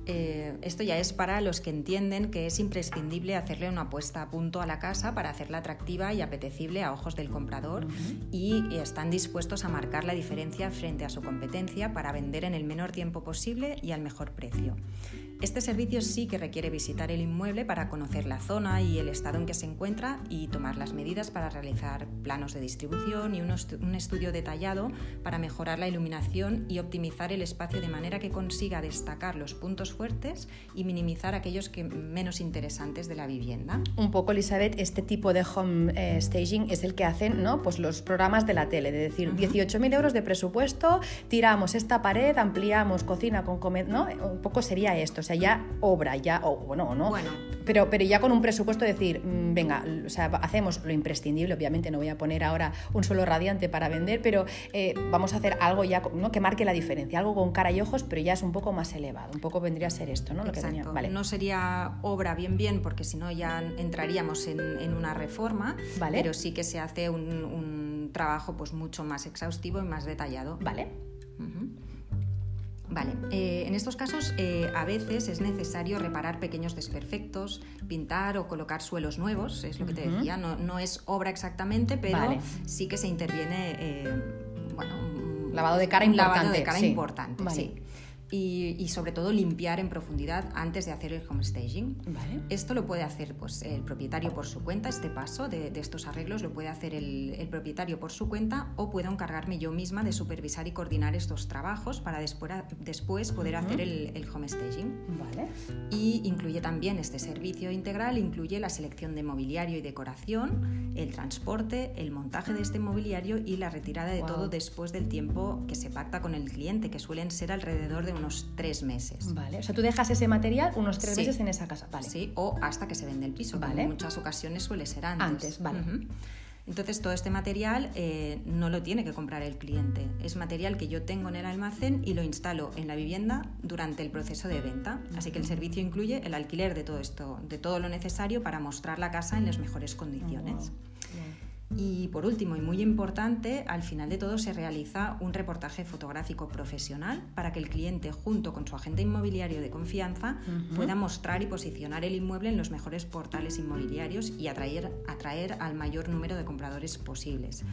Eh, esto ya es para los que entienden que es imprescindible hacerle una puesta a punto a la casa para hacerla atractiva y apetecible a ojos del comprador y están dispuestos a marcar la diferencia frente a su competencia para vender en el menor tiempo posible y al mejor precio. Este servicio sí que requiere visitar el inmueble para conocer la zona y el estado en que se encuentra y tomar las medidas para realizar planos de distribución y un, estudio detallado para mejorar la iluminación y optimizar el espacio de manera que consiga destacar los puntos fuertes y minimizar aquellos que menos interesantes de la vivienda. Un poco, Elizabeth, este tipo de home eh, staging es el que hacen ¿no? pues los programas de la tele, de decir, 18.000 euros de presupuesto, tiramos esta pared, ampliamos cocina con comer, ¿no? Un poco sería esto sea, ya obra, ya, o bueno, no. Bueno. Pero, pero ya con un presupuesto decir, mm, venga, o sea, hacemos lo imprescindible, obviamente no voy a poner ahora un suelo radiante para vender, pero eh, vamos a hacer algo ya ¿no? que marque la diferencia, algo con cara y ojos, pero ya es un poco más elevado, un poco vendría a ser esto, ¿no? Lo que tenía. Vale. No sería obra bien bien, porque si no ya entraríamos en, una reforma, vale. pero sí que se hace un, trabajo pues mucho más exhaustivo y más detallado. Vale. Vale, eh, en estos casos eh, a veces es necesario reparar pequeños desperfectos, pintar o colocar suelos nuevos, es lo que te decía, no, es obra exactamente, pero sí que se interviene, eh, bueno, un lavado de cara importante. Lavado de cara importante, sí y, sobre todo limpiar en profundidad antes de hacer el homestaging. Vale. Esto lo puede hacer pues, el propietario por su cuenta, este paso de, estos arreglos lo puede hacer el, propietario por su cuenta o puedo encargarme yo misma de supervisar y coordinar estos trabajos para después, después poder hacer el, el homestaging. Vale. Y incluye también este servicio integral, incluye la selección de mobiliario y decoración, el transporte, el montaje de este mobiliario y la retirada de todo después del tiempo que se pacta con el cliente, que suelen ser alrededor de unos tres meses. Vale, o sea, tú dejas ese material unos tres meses en esa casa. Vale. Sí, o hasta que se vende el piso, vale. en muchas ocasiones suele ser antes. Antes, vale. Entonces, todo este material eh, no lo tiene que comprar el cliente. Es material que yo tengo en el almacén y lo instalo en la vivienda durante el proceso de venta. Así que el servicio incluye el alquiler de todo esto, de todo lo necesario para mostrar la casa en las mejores condiciones. Y por último, y muy importante, al final de todo se realiza un reportaje fotográfico profesional para que el cliente, junto con su agente inmobiliario de confianza, pueda mostrar y posicionar el inmueble en los mejores portales inmobiliarios y atraer, atraer al mayor número de compradores posibles.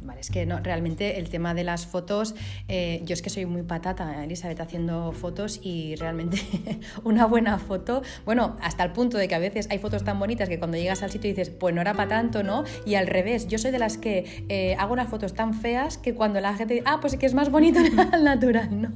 Vale, es que no, realmente el tema de las fotos, eh, yo es que soy muy patata, Elizabeth, haciendo fotos y realmente una buena foto, bueno, hasta el punto de que a veces hay fotos tan bonitas que cuando llegas al sitio dices, pues no era para tanto, ¿no? Y al revés, yo soy de las que eh, hago unas fotos tan feas que cuando la gente dice, ah, pues es que es más bonito al natural, ¿no?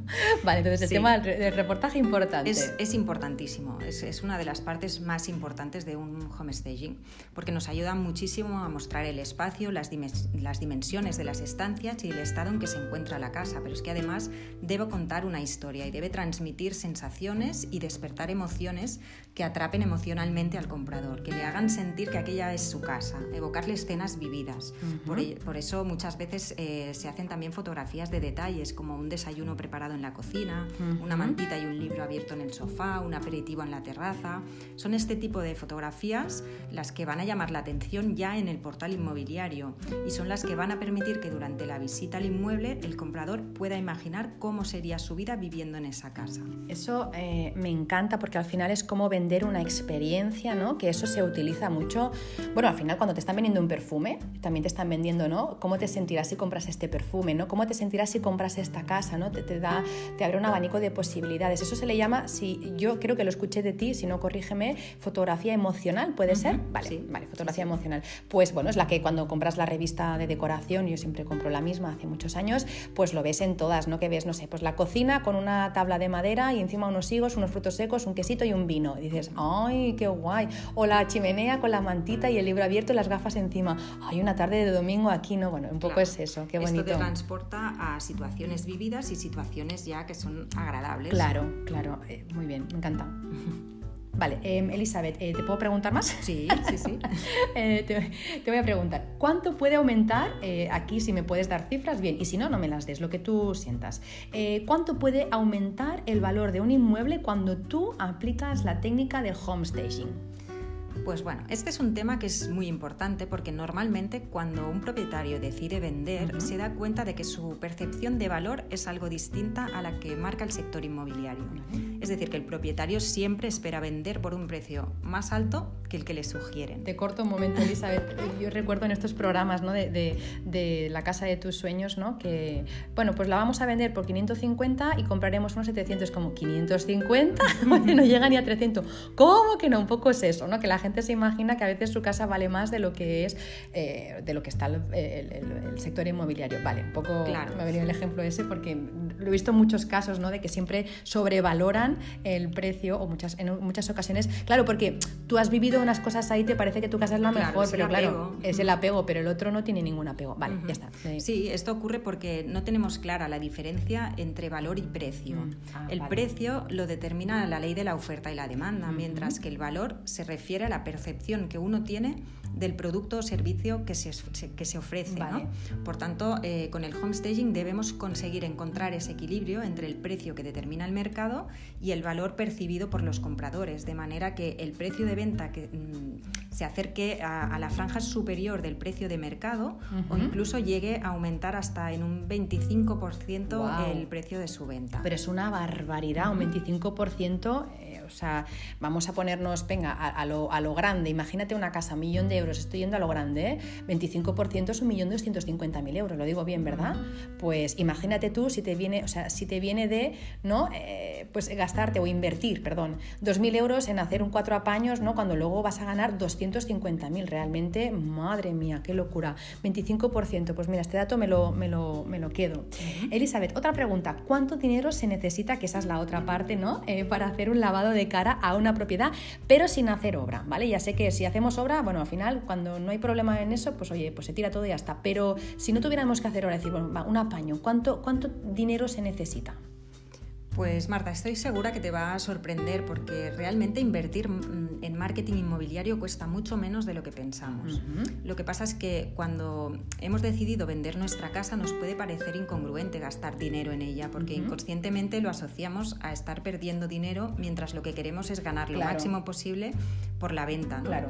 Vale, entonces el tema del, reportaje importante. Es, es importantísimo, es, es, una de las partes más importantes de un homestaging, porque nos ayuda muchísimo a mostrar el espacio, las, las dimensiones, de las estancias y el estado en que se encuentra la casa, pero es que además debe contar una historia y debe transmitir sensaciones y despertar emociones que atrapen emocionalmente al comprador, que le hagan sentir que aquella es su casa, evocarle escenas vividas. por, eso muchas veces eh, se hacen también fotografías de detalles, como un desayuno preparado en la cocina, una mantita y un libro abierto en el sofá, un aperitivo en la terraza. Son este tipo de fotografías las que van a llamar la atención ya en el portal inmobiliario y son las que van a permitir que durante la visita al inmueble el comprador pueda imaginar cómo sería su vida viviendo en esa casa. Eso eh, me encanta porque al final es como vender una experiencia, ¿no? Que eso se utiliza mucho. Bueno, al final cuando te están vendiendo un perfume, también te están vendiendo, ¿no? ¿Cómo te sentirás si compras este perfume, ¿no? ¿Cómo te sentirás si compras esta casa, ¿no? Te, te da, te abre un abanico de posibilidades. Eso se le llama, si yo creo que lo escuché de ti, si no corrígeme, fotografía emocional, ¿puede ser? Vale, vale, fotografía emocional. Pues bueno, es la que cuando compras la revista de decoración, yo siempre compro la misma hace muchos años, pues lo ves en todas, ¿no? Que ves, no sé, pues la cocina con una tabla de madera y encima unos higos, unos frutos secos, un quesito y un vino. Y dices, ¡ay, qué guay! O la chimenea con la mantita y el libro abierto y las gafas encima. ¡Ay, una tarde de domingo aquí! No, bueno, un poco es eso, qué bonito. Esto te transporta a situaciones vividas y situaciones ya que son agradables. Claro, claro, eh, muy bien, me encanta. Vale, em, Elizabeth, eh, ¿te puedo preguntar más? Sí, sí, sí. Eh, te, voy a preguntar, ¿cuánto puede aumentar, eh, aquí si me puedes dar cifras, bien, y si no, no me las des, lo que tú sientas, ¿cuánto puede aumentar el valor de un inmueble cuando tú aplicas la técnica de homestaging? Pues bueno, este es un tema que es muy importante porque normalmente cuando un propietario decide vender se da cuenta de que su percepción de valor es algo distinta a la que marca el sector inmobiliario. Es decir, que el propietario siempre espera vender por un precio más alto que el que le sugieren. Te corto un momento, Elizabeth. Yo recuerdo en estos programas ¿no? de, la casa de tus sueños ¿no? que, bueno, pues la vamos a vender por 550 y compraremos unos 700 como 550, no llega ni a 300. ¿Cómo que no? Un poco es eso, ¿no? que la gente se imagina que a veces su casa vale más de lo que es, eh, de lo que está el, sector inmobiliario. Vale, un poco claro. me ha venido el ejemplo ese porque lo he visto en muchos casos, ¿no? De que siempre sobrevaloran el precio o muchas, en muchas ocasiones. Claro, porque tú has vivido unas cosas ahí, te parece que tu casa es la mejor, pero claro, es el apego, pero el otro no tiene ningún apego. Vale, ya está. Sí. esto ocurre porque no tenemos clara la diferencia entre valor y precio. Mm, ah, el precio lo determina la ley de la oferta y la demanda, mientras que el valor se refiere a la percepción que uno tiene del producto o servicio que se, que se ofrece. Por tanto, eh, con el homestaging debemos conseguir encontrar ese equilibrio entre el precio que determina el mercado y el valor percibido por los compradores, de manera que el precio de venta que, mm, se acerque a, la franja superior del precio de mercado o incluso llegue a aumentar hasta en un 25% el precio de su venta. Pero es una barbaridad, un 25% o sea, vamos a ponernos, venga, a, lo, a lo, grande. Imagínate una casa, un millón de euros, estoy yendo a lo grande, ¿eh? 25% es un millón mil euros, lo digo bien, ¿verdad? Pues imagínate tú si te viene, o sea, si te viene de, ¿no? Eh, pues gastarte o invertir, perdón, 2.000 euros en hacer un cuatro apaños, ¿no? Cuando luego vas a ganar 250.000, realmente, madre mía, qué locura. 25%, pues mira, este dato me lo, me lo, me lo quedo. Elizabeth, otra pregunta, ¿cuánto dinero se necesita, que esa es la otra parte, ¿no? Eh, para hacer un lavado de cara a una propiedad, pero sin hacer obra, ¿vale? Ya sé que si hacemos obra, bueno, al final, cuando no hay problema en eso, pues oye, pues se tira todo y ya está. Pero si no tuviéramos que hacer obra, decir, bueno, un apaño, ¿cuánto, cuánto dinero se necesita? Pues Marta, estoy segura que te va a sorprender porque realmente invertir mm, en marketing inmobiliario cuesta mucho menos de lo que pensamos. Lo que pasa es que cuando hemos decidido vender nuestra casa nos puede parecer incongruente gastar dinero en ella porque inconscientemente lo asociamos a estar perdiendo dinero mientras lo que queremos es ganar lo máximo posible por la venta. Claro.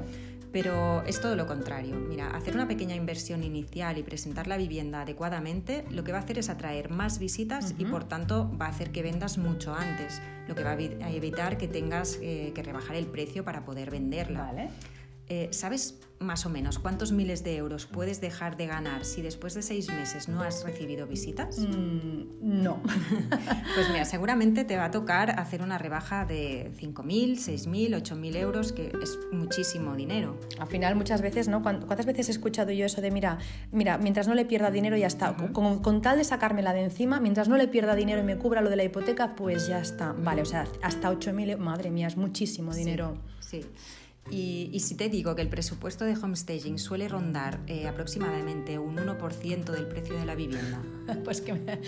Pero es todo lo contrario. Mira, hacer una pequeña inversión inicial y presentar la vivienda adecuadamente lo que va a hacer es atraer más visitas y por tanto va a hacer que vendas mucho antes, lo que va a evitar que tengas eh, que rebajar el precio para poder venderla. Vale. Eh, ¿Sabes más o menos cuántos miles de euros puedes dejar de ganar si después de seis meses no has recibido visitas? Mm, no. pues mira, seguramente te va a tocar hacer una rebaja de 5.000, 6.000, 8.000 euros, que es muchísimo dinero. Al final, muchas veces, ¿no? ¿Cuántas veces he escuchado yo eso de, mira, mira mientras no le pierda dinero ya está, con, con, tal de sacármela de encima, mientras no le pierda dinero y me cubra lo de la hipoteca, pues ya está. Vale, o sea, hasta 8.000, madre mía, es muchísimo dinero. sí. Y, si te digo que el presupuesto de homestaging suele rondar eh, aproximadamente un 1% del precio de la vivienda. Pues que me,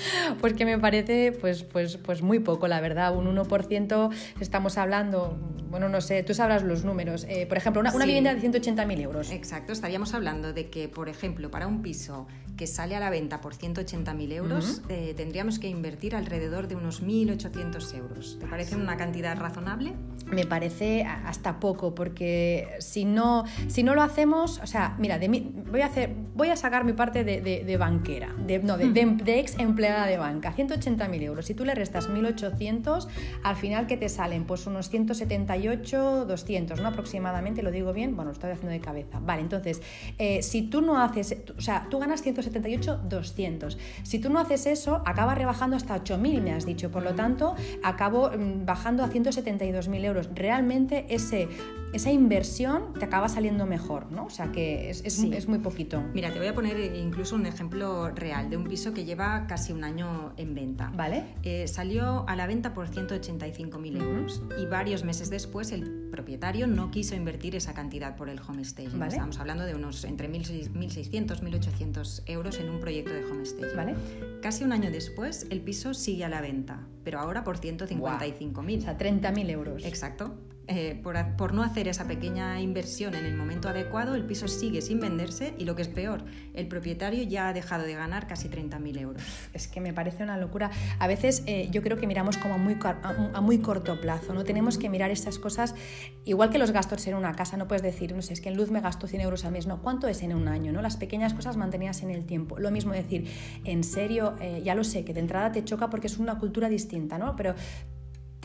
pues que me parece pues, pues, pues muy poco, la verdad. Un 1% estamos hablando, bueno, no sé, tú sabrás los números. Eh, por ejemplo, una, vivienda de 180.000 euros. Exacto, estaríamos hablando de que, por ejemplo, para un piso que sale a la venta por 180.000 euros, eh, tendríamos que invertir alrededor de unos 1.800 euros. ¿Te parece una cantidad razonable? Me parece hasta poco, porque si no, si no lo hacemos, o sea, mira, de voy, a hacer, voy a sacar mi parte de, banquera, de, no, de, ex empleada de banca, 180.000 euros. Si tú le restas 1.800, al final, ¿qué te salen? Pues unos 178, 200, ¿no? Aproximadamente, lo digo bien, bueno, lo estoy haciendo de cabeza. Vale, entonces, eh, si tú no haces, o sea, tú ganas 178, 200. Si tú no haces eso, acabas rebajando hasta 8.000, me has dicho. Por lo tanto, acabo mm, bajando a 172.000 euros. Realmente ese esa inversión te acaba saliendo mejor, ¿no? O sea que es, muy poquito. Mira, te voy a poner incluso un ejemplo real de un piso que lleva casi un año en venta. ¿Vale? Eh, salió a la venta por 185.000 euros y varios meses después el propietario no quiso invertir esa cantidad por el homestaging. ¿Vale? Estamos hablando de unos entre 1.600 1.800 euros en un proyecto de homestaging. ¿Vale? Casi un año después el piso sigue a la venta, pero ahora por 155.000. O sea, 30.000 euros. Exacto. Eh, por, no hacer esa pequeña inversión en el momento adecuado, el piso sigue sin venderse y lo que es peor, el propietario ya ha dejado de ganar casi 30.000 euros. Es que me parece una locura. A veces eh, yo creo que miramos como a muy, a muy corto plazo, ¿no? Tenemos que mirar estas cosas, igual que los gastos en una casa, no puedes decir, no sé, es que en luz me gasto 100 euros al mes, no, ¿cuánto es en un año? ¿no? Las pequeñas cosas mantenidas en el tiempo. Lo mismo decir, en serio, eh, ya lo sé, que de entrada te choca porque es una cultura distinta, ¿no? Pero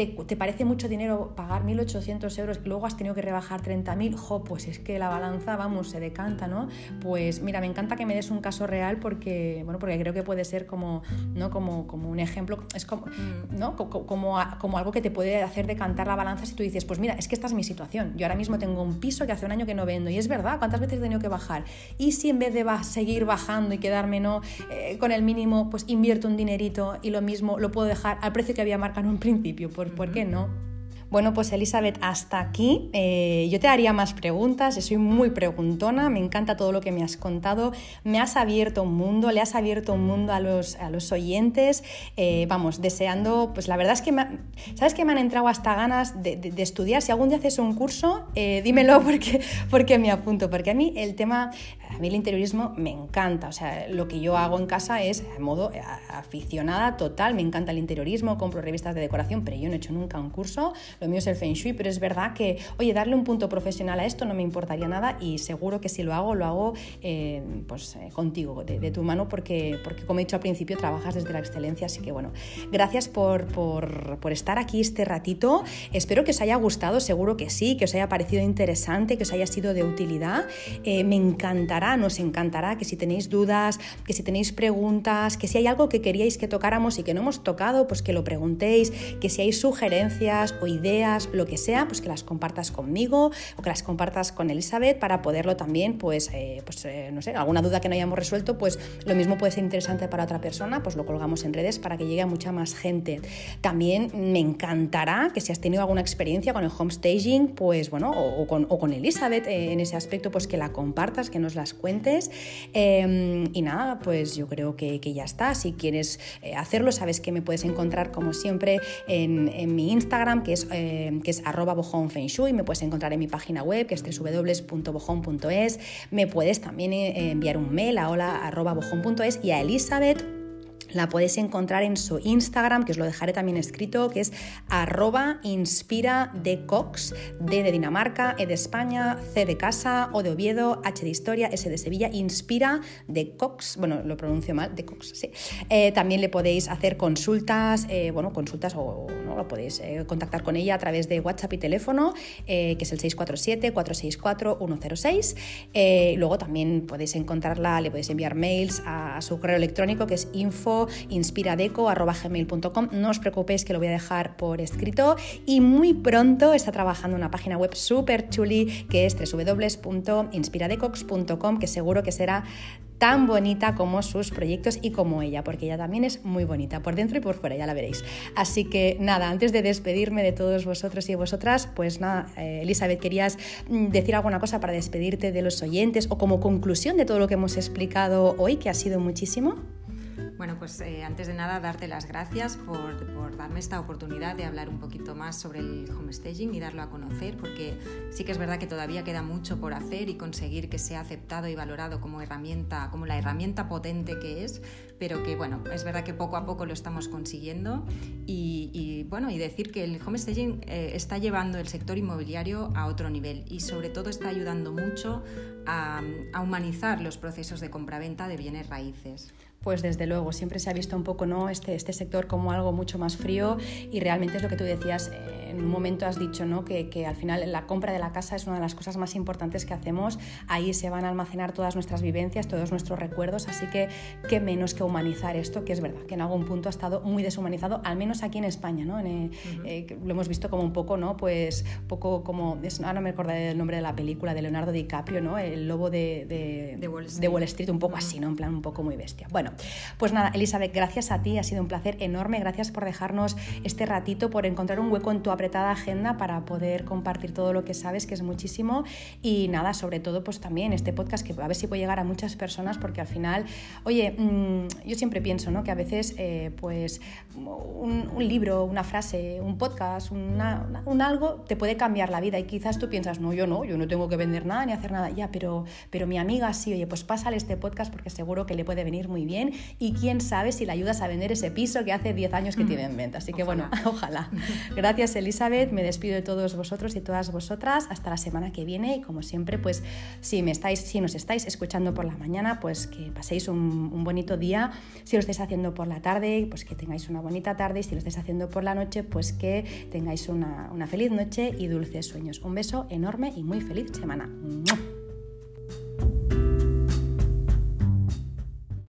te, parece mucho dinero pagar 1.800 euros y luego has tenido que rebajar 30.000, jo, pues es que la balanza, vamos, se decanta, ¿no? Pues mira, me encanta que me des un caso real porque, bueno, porque creo que puede ser como, ¿no? como, como un ejemplo, es como, mm. ¿no? Como, como, algo que te puede hacer decantar la balanza si tú dices, pues mira, es que esta es mi situación, yo ahora mismo tengo un piso que hace un año que no vendo y es verdad, ¿cuántas veces he tenido que bajar? Y si en vez de seguir bajando y quedarme no eh, con el mínimo, pues invierto un dinerito y lo mismo lo puedo dejar al precio que había marcado en un principio, por ¿por qué no? Bueno, pues Elizabeth, hasta aquí. Eh, yo te haría más preguntas, soy muy preguntona, me encanta todo lo que me has contado, me has abierto un mundo, le has abierto un mundo a los, a los oyentes, eh, vamos, deseando, pues la verdad es que, ¿sabes que me han entrado hasta ganas de, estudiar? Si algún día haces un curso, eh, dímelo porque, porque me apunto, porque a mí el tema, a mí el interiorismo me encanta, o sea, lo que yo hago en casa es a modo aficionada total, me encanta el interiorismo, compro revistas de decoración, pero yo no he hecho nunca un curso. Lo mío es el feng shui, pero es verdad que, oye, darle un punto profesional a esto no me importaría nada y seguro que si lo hago, lo hago eh, pues, eh, contigo, de, tu mano, porque, porque como he dicho al principio, trabajas desde la excelencia, así que bueno, gracias por, por, estar aquí este ratito, espero que os haya gustado, seguro que sí, que os haya parecido interesante, que os haya sido de utilidad, eh, me encantará, nos encantará que si tenéis dudas, que si tenéis preguntas, que si hay algo que queríais que tocáramos y que no hemos tocado, pues que lo preguntéis, que si hay sugerencias o ideas, lo que sea, pues que las compartas conmigo o que las compartas con Elizabeth para poderlo también, pues, eh, pues eh, no sé, alguna duda que no hayamos resuelto, pues lo mismo puede ser interesante para otra persona, pues lo colgamos en redes para que llegue a mucha más gente. También me encantará que si has tenido alguna experiencia con el homestaging, pues bueno, o, con, o con, Elizabeth eh, en ese aspecto, pues que la compartas, que nos cuentes. Em, y nada, pues yo creo que, ya está. Si quieres hacerlo, sabes que me puedes encontrar como siempre en, mi Instagram, que es eh, que es arroba y me puedes encontrar en mi página web, que es www.bojón.es. Me puedes también eh, enviar un mail a hola.bojón.es y a Elizabeth la podéis encontrar en su Instagram, que os lo dejaré también escrito, que es arroba inspira de Cox, D de Dinamarca, E de España, C de casa, O de Oviedo, H de Historia, S de Sevilla, inspira de Cox, bueno, lo pronuncio mal, de Cox, sí. Eh, también le podéis hacer consultas, eh, bueno, consultas o no lo podéis eh, contactar con ella a través de WhatsApp y teléfono, que es el 647-464-106. luego también podéis encontrarla, le podéis enviar mails a su correo electrónico, que es info inspiradeco.gmail.com. No os preocupéis que lo voy a dejar por escrito y muy pronto está trabajando una página web súper chuli que es www.inspiradecox.com que seguro que será tan bonita como sus proyectos y como ella, porque ella también es muy bonita, por dentro y por fuera, ya la veréis. Así que nada, antes de despedirme de todos vosotros y vosotras, pues nada, eh, Elizabeth, ¿querías mm, decir alguna cosa para despedirte de los oyentes o como conclusión de todo lo que hemos explicado hoy, que ha sido muchísimo? Bueno, pues eh, antes de nada darte las gracias por, darme esta oportunidad de hablar un poquito más sobre el homestaging y darlo a conocer porque sí que es verdad que todavía queda mucho por hacer y conseguir que sea aceptado y valorado como herramienta, como la herramienta potente que es, pero que bueno, es verdad que poco a poco lo estamos consiguiendo y, bueno, y decir que el homestaging eh, está llevando el sector inmobiliario a otro nivel y sobre todo está ayudando mucho a, a humanizar los procesos de compraventa de bienes raíces. Pues desde luego, siempre se ha visto un poco ¿no? este, este sector como algo mucho más frío y realmente es lo que tú decías, eh, en un momento has dicho ¿no? que, que, al final la compra de la casa es una de las cosas más importantes que hacemos, ahí se van a almacenar todas nuestras vivencias, todos nuestros recuerdos, así que qué menos que humanizar esto, que es verdad, que en algún punto ha estado muy deshumanizado, al menos aquí en España, ¿no? Eh, eh, lo hemos visto como un poco, ¿no? Pues poco como, ahora no me acordaré el nombre de la película de Leonardo DiCaprio, ¿no? El lobo de, de, de, Wall, Street. de Wall, Street. un poco así, ¿no? En plan un poco muy bestia. Bueno, pues nada, Elizabeth, gracias a ti, ha sido un placer enorme, gracias por dejarnos este ratito, por encontrar un hueco en tu apretada agenda para poder compartir todo lo que sabes, que es muchísimo, y nada, sobre todo pues también este podcast que a ver si puede llegar a muchas personas, porque al final, oye, mm, yo siempre pienso, ¿no? Que a veces, eh, pues, un, libro, una frase, un podcast, una, un algo te puede cambiar la vida. Y quizás tú piensas, no, yo no, yo no tengo que vender nada ni hacer nada, ya, pero, pero mi amiga sí, oye, pues pásale este podcast porque seguro que le puede venir muy bien y quién sabe si le ayudas a vender ese piso que hace 10 años que tiene en venta. Así que bueno, ojalá. Gracias Elizabeth, me despido de todos vosotros y todas vosotras hasta la semana que viene y como siempre, pues si me estáis, si nos estáis escuchando por la mañana, pues que paséis un, bonito día. Si lo estáis haciendo por la tarde, pues que tengáis una bonita tarde y si lo estáis haciendo por la noche, pues que tengáis una, una feliz noche y dulces sueños. Un beso enorme y muy feliz semana.